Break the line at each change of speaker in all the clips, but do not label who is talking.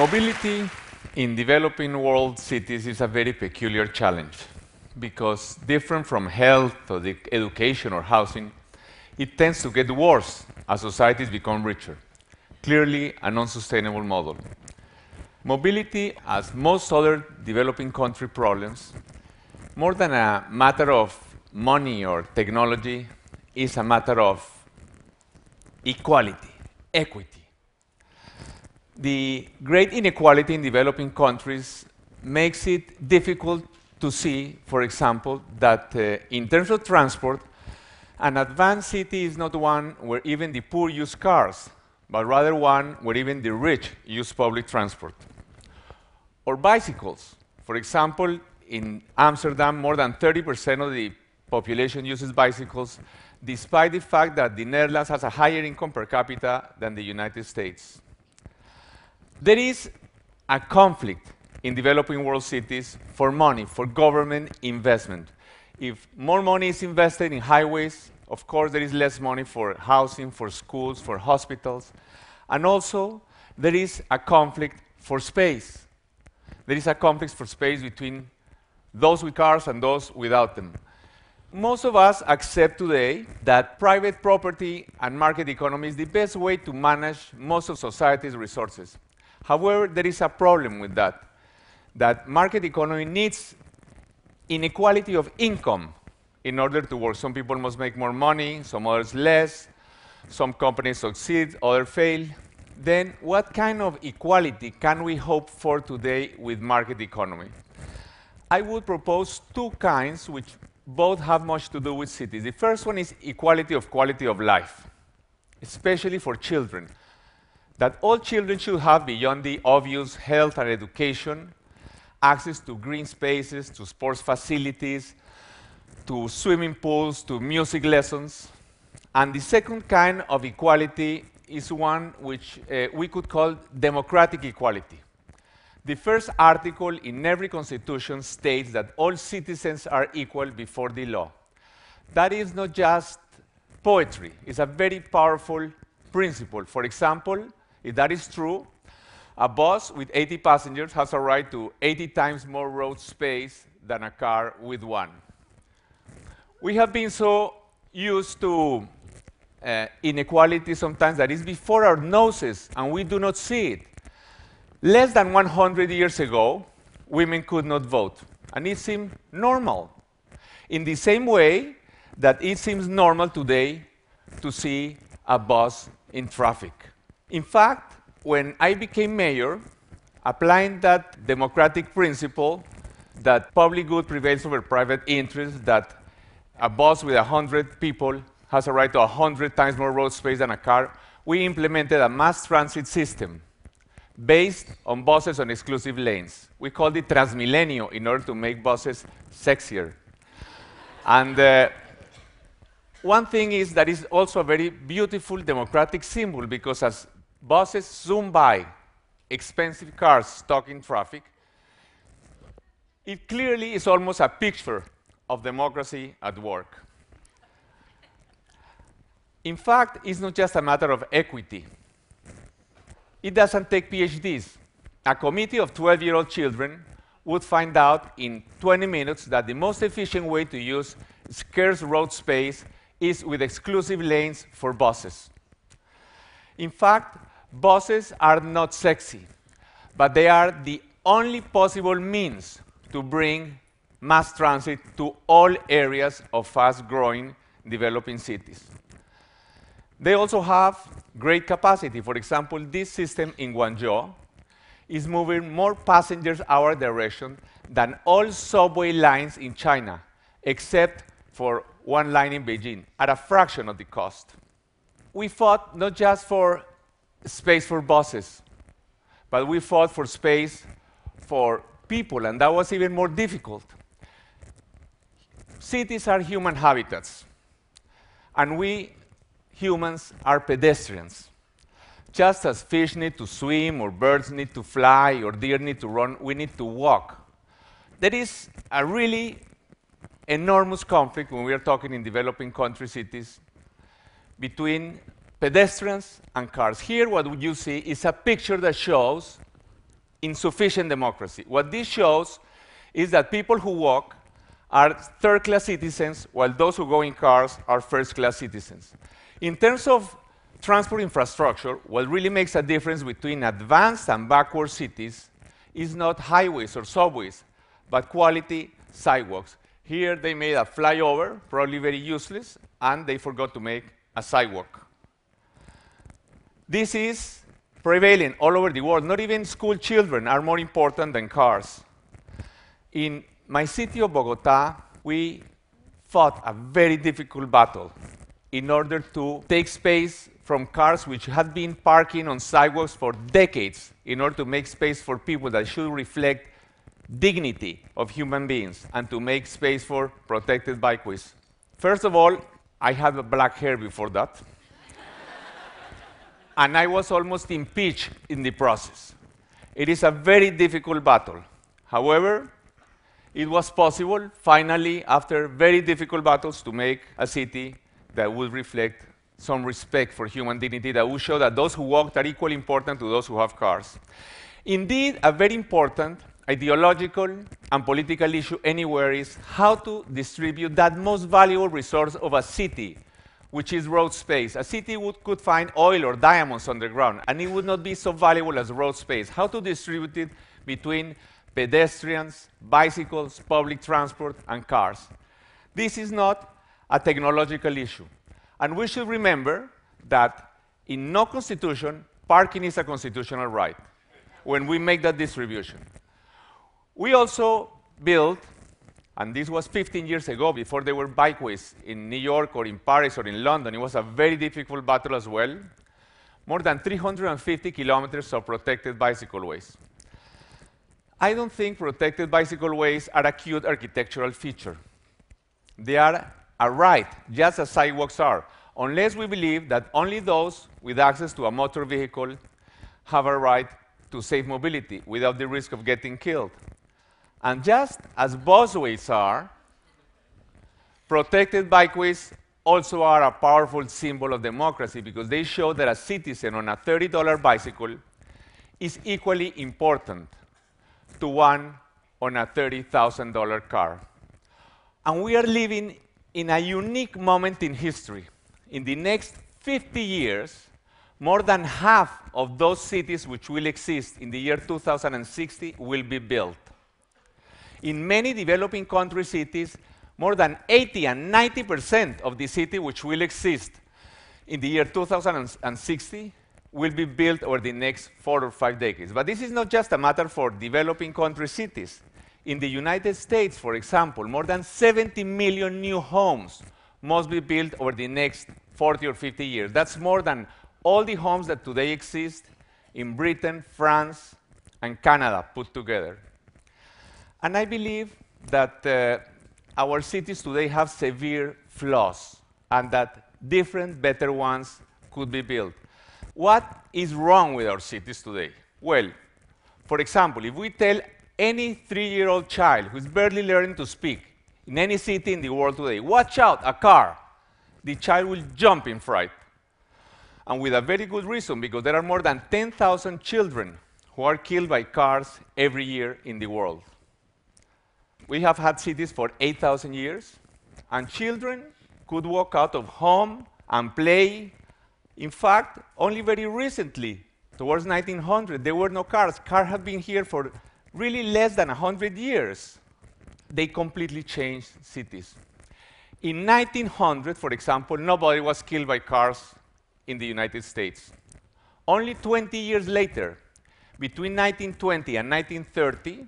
Mobility in developing world cities is a very peculiar challenge because different from health or education or housing, it tends to get worse as societies become richer. Clearly an unsustainable model. Mobility, as most other developing country problems, more than a matter of money or technology, is a matter of equality, equity the great inequality in developing countries makes it difficult to see, for example, that uh, in terms of transport, an advanced city is not one where even the poor use cars, but rather one where even the rich use public transport. Or bicycles. For example, in Amsterdam, more than 30% of the population uses bicycles, despite the fact that the Netherlands has a higher income per capita than the United States. There is a conflict in developing world cities for money, for government investment. If more money is invested in highways, of course, there is less money for housing, for schools, for hospitals. And also, there is a conflict for space. There is a conflict for space between those with cars and those without them. Most of us accept today that private property and market economy is the best way to manage most of society's resources. However, there is a problem with that, that market economy needs inequality of income in order to work. Some people must make more money, some others less, some companies succeed, others fail. Then what kind of equality can we hope for today with market economy? I would propose two kinds which both have much to do with cities. The first one is equality of quality of life, especially for children that all children should have, beyond the obvious health and education, access to green spaces, to sports facilities, to swimming pools, to music lessons. And the second kind of equality is one which uh, we could call democratic equality. The first article in every constitution states that all citizens are equal before the law. That is not just poetry, it's a very powerful principle. For example, if that is true, a bus with 80 passengers has a right to 80 times more road space than a car with one. We have been so used to uh, inequality sometimes that is before our noses and we do not see it. Less than 100 years ago, women could not vote, and it seemed normal. In the same way that it seems normal today to see a bus in traffic. In fact, when I became mayor, applying that democratic principle that public good prevails over private interest, that a bus with 100 people has a right to 100 times more road space than a car, we implemented a mass transit system based on buses on exclusive lanes. We called it Transmilenio in order to make buses sexier. and uh, one thing is that it's also a very beautiful democratic symbol because as buses zoom by expensive cars stuck in traffic, it clearly is almost a picture of democracy at work. In fact, it's not just a matter of equity. It doesn't take PhDs. A committee of 12-year-old children would find out in 20 minutes that the most efficient way to use scarce road space is with exclusive lanes for buses. In fact, buses are not sexy, but they are the only possible means to bring mass transit to all areas of fast-growing developing cities. They also have great capacity. For example, this system in Guangzhou is moving more passengers our direction than all subway lines in China, except for one line in Beijing, at a fraction of the cost. We fought not just for space for buses, but we fought for space for people, and that was even more difficult. Cities are human habitats, and we humans are pedestrians. Just as fish need to swim, or birds need to fly, or deer need to run, we need to walk. There is a really enormous conflict when we are talking in developing country cities between pedestrians and cars. Here, what you see is a picture that shows insufficient democracy. What this shows is that people who walk are third class citizens, while those who go in cars are first class citizens. In terms of transport infrastructure, what really makes a difference between advanced and backward cities is not highways or subways, but quality sidewalks. Here they made a flyover, probably very useless, and they forgot to make a sidewalk. This is prevailing all over the world. Not even school children are more important than cars. In my city of Bogota, we fought a very difficult battle in order to take space from cars which had been parking on sidewalks for decades in order to make space for people that should reflect dignity of human beings and to make space for protected bikeways. First of all, I had black hair before that. And I was almost impeached in the process. It is a very difficult battle. However, it was possible, finally, after very difficult battles, to make a city that would reflect some respect for human dignity, that would show that those who walk are equally important to those who have cars. Indeed, a very important ideological and political issue anywhere is how to distribute that most valuable resource of a city, which is road space. A city would, could find oil or diamonds underground, and it would not be so valuable as road space. How to distribute it between pedestrians, bicycles, public transport, and cars. This is not a technological issue. And we should remember that in no constitution, parking is a constitutional right when we make that distribution. We also built, and this was 15 years ago, before there were bikeways in New York or in Paris or in London. It was a very difficult battle as well. More than 350 kilometers of protected bicycle ways. I don't think protected bicycle ways are a cute architectural feature. They are a right, just as sidewalks are, unless we believe that only those with access to a motor vehicle have a right to safe mobility without the risk of getting killed. And just as busways are, protected bikeways also are a powerful symbol of democracy because they show that a citizen on a $30 bicycle is equally important to one on a $30,000 car. And we are living in a unique moment in history. In the next 50 years, more than half of those cities which will exist in the year 2060 will be built. In many developing country cities, more than 80 and 90% of the city which will exist in the year 2060 will be built over the next four or five decades. But this is not just a matter for developing country cities. In the United States, for example, more than 70 million new homes must be built over the next 40 or 50 years. That's more than all the homes that today exist in Britain, France, and Canada put together. And I believe that uh, our cities today have severe flaws and that different, better ones could be built. What is wrong with our cities today? Well, for example, if we tell any three-year-old child who's barely learning to speak in any city in the world today, watch out, a car, the child will jump in fright. And with a very good reason, because there are more than 10,000 children who are killed by cars every year in the world. We have had cities for 8,000 years, and children could walk out of home and play in fact, only very recently, towards 1900, there were no cars. Cars have been here for really less than 100 years. They completely changed cities. In 1900, for example, nobody was killed by cars in the United States. Only 20 years later, between 1920 and 1930,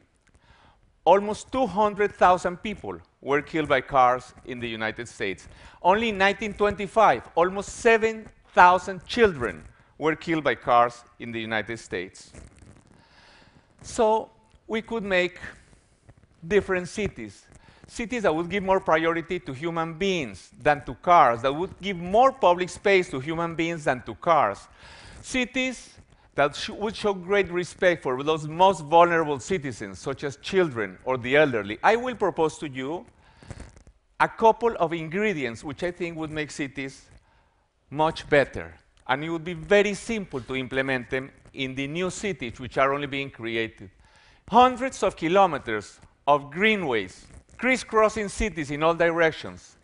almost 200,000 people were killed by cars in the United States. Only in 1925, almost 7,000 children were killed by cars in the United States. So we could make different cities. Cities that would give more priority to human beings than to cars, that would give more public space to human beings than to cars. Cities that sh would show great respect for those most vulnerable citizens, such as children or the elderly. I will propose to you a couple of ingredients which I think would make cities much better. And it would be very simple to implement them in the new cities which are only being created. Hundreds of kilometers of greenways, crisscrossing cities in all directions.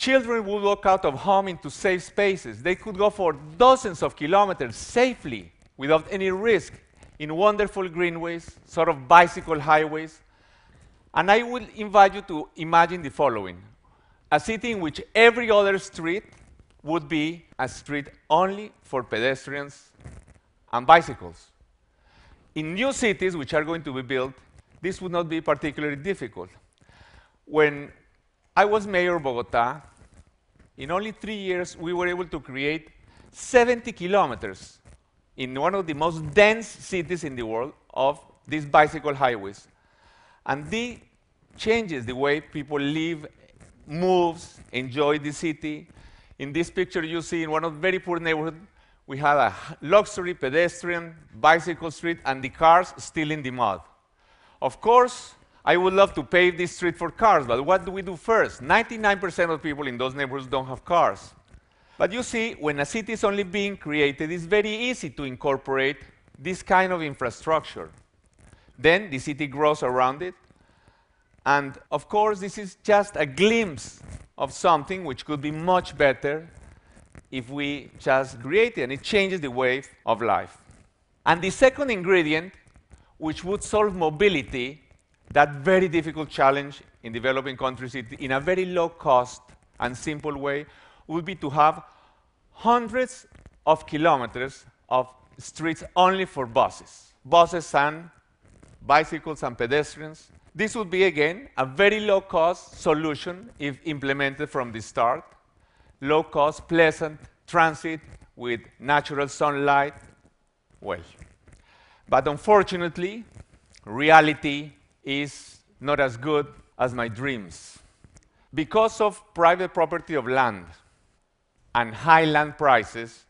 Children would walk out of home into safe spaces. They could go for dozens of kilometers safely without any risk in wonderful greenways, sort of bicycle highways. And I will invite you to imagine the following a city in which every other street would be a street only for pedestrians and bicycles. In new cities which are going to be built, this would not be particularly difficult. When I was mayor of Bogota, in only three years, we were able to create 70 kilometers in one of the most dense cities in the world of these bicycle highways. And this changes the way people live, moves, enjoy the city. In this picture, you see in one of the very poor neighborhoods, we have a luxury pedestrian bicycle street and the cars still in the mud. Of course, I would love to pave this street for cars, but what do we do first? 99% of people in those neighborhoods don't have cars. But you see, when a city is only being created, it's very easy to incorporate this kind of infrastructure. Then the city grows around it. And of course, this is just a glimpse of something which could be much better if we just create it, and it changes the way of life. And the second ingredient, which would solve mobility, that very difficult challenge in developing countries in a very low cost and simple way, would be to have hundreds of kilometers of streets only for buses, buses and bicycles and pedestrians. This would be, again, a very low cost solution if implemented from the start. Low cost, pleasant transit with natural sunlight. Well, but unfortunately, reality is not as good as my dreams. Because of private property of land, and high land prices,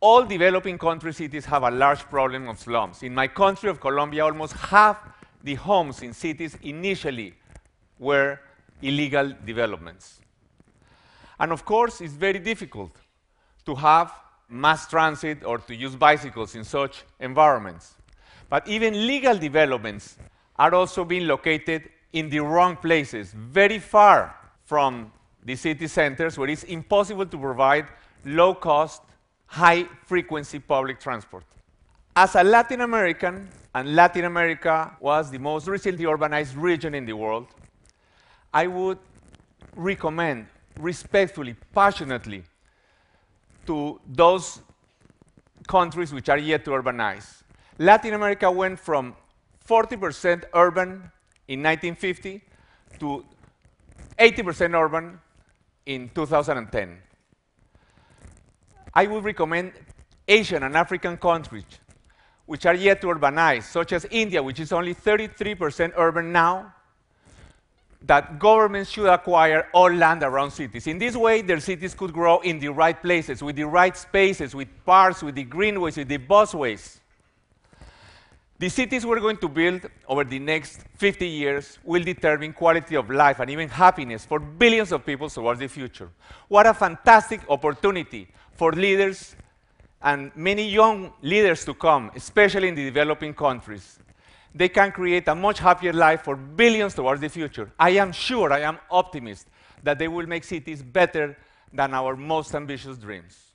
all developing country cities have a large problem of slums. In my country of Colombia, almost half the homes in cities initially were illegal developments. And of course, it's very difficult to have mass transit or to use bicycles in such environments. But even legal developments are also being located in the wrong places, very far from the city centers where it's impossible to provide low cost, high frequency public transport. As a Latin American, and Latin America was the most recently urbanized region in the world, I would recommend respectfully, passionately, to those countries which are yet to urbanize. Latin America went from 40% urban in 1950 to 80% urban in 2010. I would recommend Asian and African countries which are yet to urbanize, such as India, which is only 33% urban now, that governments should acquire all land around cities. In this way, their cities could grow in the right places, with the right spaces, with parks, with the greenways, with the busways. The cities we're going to build over the next 50 years will determine quality of life and even happiness for billions of people towards the future. What a fantastic opportunity for leaders and many young leaders to come, especially in the developing countries. They can create a much happier life for billions towards the future. I am sure, I am optimist that they will make cities better than our most ambitious dreams.